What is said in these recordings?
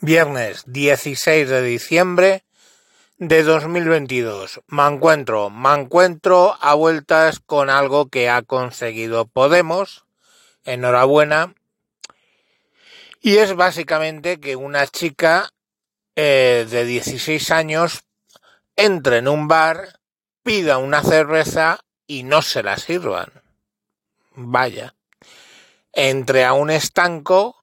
Viernes 16 de diciembre de 2022. Me encuentro, me encuentro a vueltas con algo que ha conseguido Podemos. Enhorabuena. Y es básicamente que una chica eh, de 16 años entre en un bar, pida una cerveza y no se la sirvan. Vaya. Entre a un estanco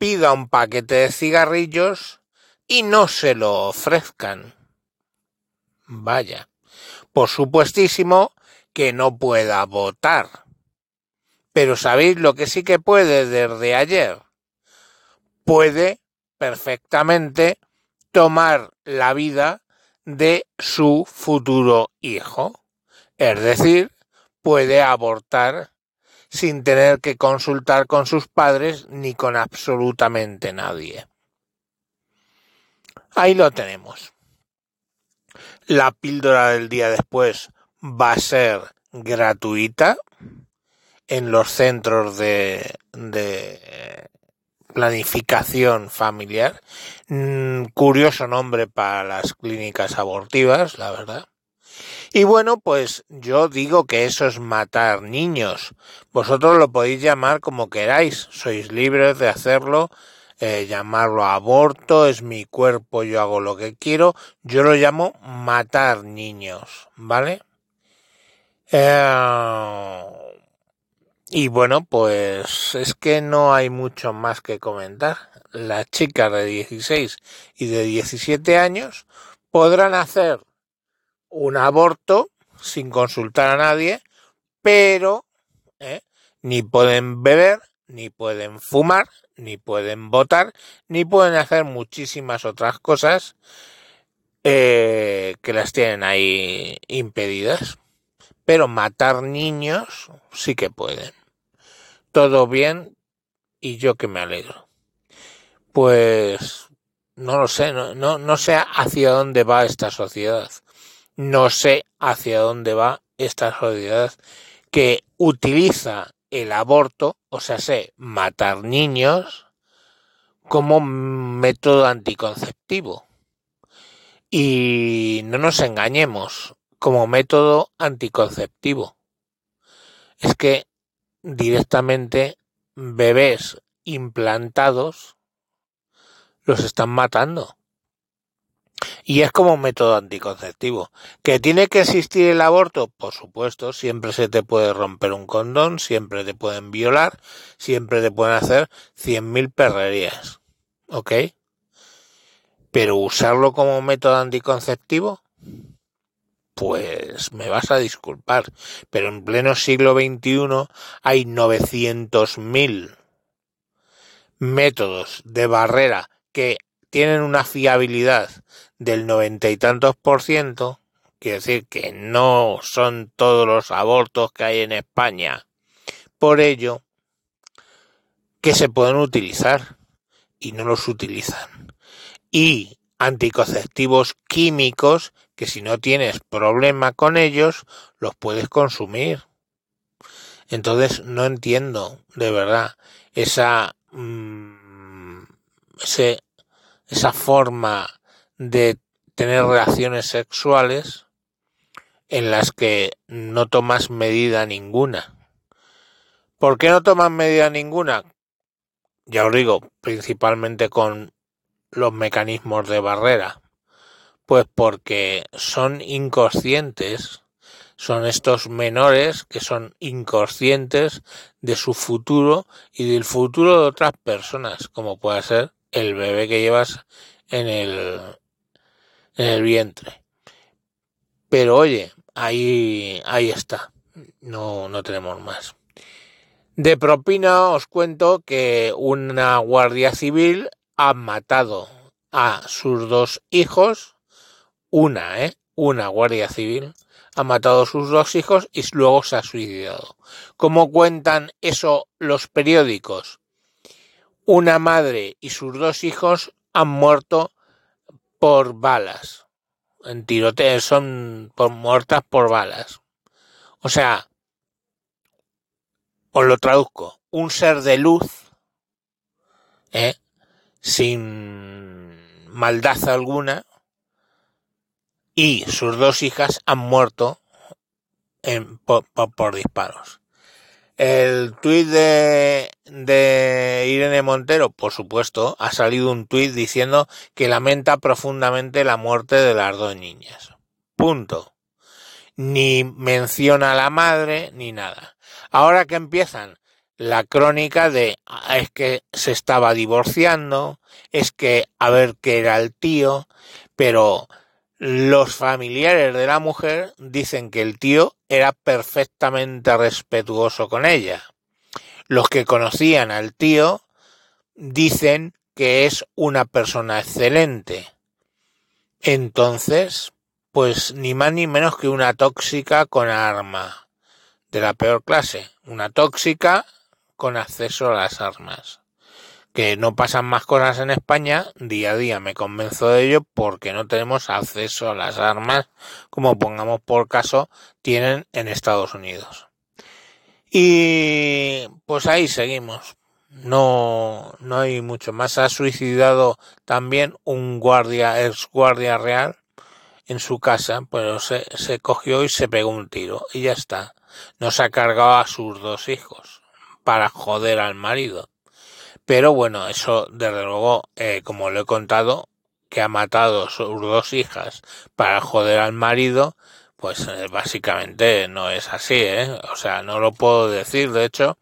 pida un paquete de cigarrillos y no se lo ofrezcan. Vaya. Por supuestísimo que no pueda votar. Pero ¿sabéis lo que sí que puede desde ayer? Puede perfectamente tomar la vida de su futuro hijo. Es decir, puede abortar sin tener que consultar con sus padres ni con absolutamente nadie. Ahí lo tenemos. La píldora del día después va a ser gratuita en los centros de, de planificación familiar. Mm, curioso nombre para las clínicas abortivas, la verdad. Y bueno, pues yo digo que eso es matar niños. Vosotros lo podéis llamar como queráis, sois libres de hacerlo, eh, llamarlo aborto, es mi cuerpo, yo hago lo que quiero, yo lo llamo matar niños, ¿vale? Eh, y bueno, pues es que no hay mucho más que comentar. Las chicas de 16 y de 17 años podrán hacer un aborto sin consultar a nadie, pero ¿eh? ni pueden beber, ni pueden fumar, ni pueden votar, ni pueden hacer muchísimas otras cosas eh, que las tienen ahí impedidas. Pero matar niños sí que pueden. Todo bien y yo que me alegro. Pues no lo sé, no, no, no sé hacia dónde va esta sociedad no sé hacia dónde va esta sociedad que utiliza el aborto, o sea, sé, matar niños, como método anticonceptivo. Y no nos engañemos, como método anticonceptivo. Es que directamente bebés implantados los están matando. Y es como un método anticonceptivo. ¿Que tiene que existir el aborto? Por supuesto, siempre se te puede romper un condón, siempre te pueden violar, siempre te pueden hacer cien mil perrerías. ¿Ok? Pero usarlo como método anticonceptivo, pues me vas a disculpar, pero en pleno siglo XXI hay 900.000 métodos de barrera que tienen una fiabilidad del noventa y tantos por ciento, quiere decir que no son todos los abortos que hay en España. Por ello, que se pueden utilizar y no los utilizan. Y anticonceptivos químicos que si no tienes problema con ellos, los puedes consumir. Entonces no entiendo de verdad esa mmm, ese esa forma de tener relaciones sexuales en las que no tomas medida ninguna. ¿Por qué no tomas medida ninguna? Ya os digo, principalmente con los mecanismos de barrera. Pues porque son inconscientes, son estos menores que son inconscientes de su futuro y del futuro de otras personas, como puede ser el bebé que llevas en el, en el vientre. Pero oye, ahí, ahí está. No, no tenemos más. De propina os cuento que una guardia civil ha matado a sus dos hijos, una, ¿eh? Una guardia civil ha matado a sus dos hijos y luego se ha suicidado. ¿Cómo cuentan eso los periódicos? Una madre y sus dos hijos han muerto por balas. En tiroteos son por, muertas por balas. O sea, os lo traduzco. Un ser de luz, ¿eh? sin maldad alguna y sus dos hijas han muerto en, por, por, disparos. El tuit de, de Irene Montero, por supuesto, ha salido un tuit diciendo que lamenta profundamente la muerte de las dos niñas. Punto. Ni menciona a la madre ni nada. Ahora que empiezan la crónica de ah, es que se estaba divorciando, es que a ver qué era el tío, pero los familiares de la mujer dicen que el tío era perfectamente respetuoso con ella. Los que conocían al tío dicen que es una persona excelente. Entonces, pues ni más ni menos que una tóxica con arma de la peor clase, una tóxica con acceso a las armas. Que no pasan más cosas en España, día a día me convenzo de ello porque no tenemos acceso a las armas como pongamos por caso tienen en Estados Unidos. Y pues ahí seguimos. No, no hay mucho más. Ha suicidado también un guardia, ex guardia real en su casa, pero se, se cogió y se pegó un tiro y ya está. No se ha cargado a sus dos hijos para joder al marido. Pero bueno, eso desde luego, eh, como lo he contado, que ha matado sus dos hijas para joder al marido, pues eh, básicamente no es así, ¿eh? O sea, no lo puedo decir, de hecho,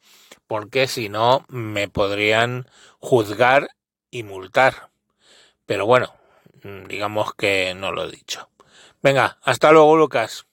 porque si no me podrían juzgar y multar. Pero bueno, digamos que no lo he dicho. Venga, hasta luego, Lucas.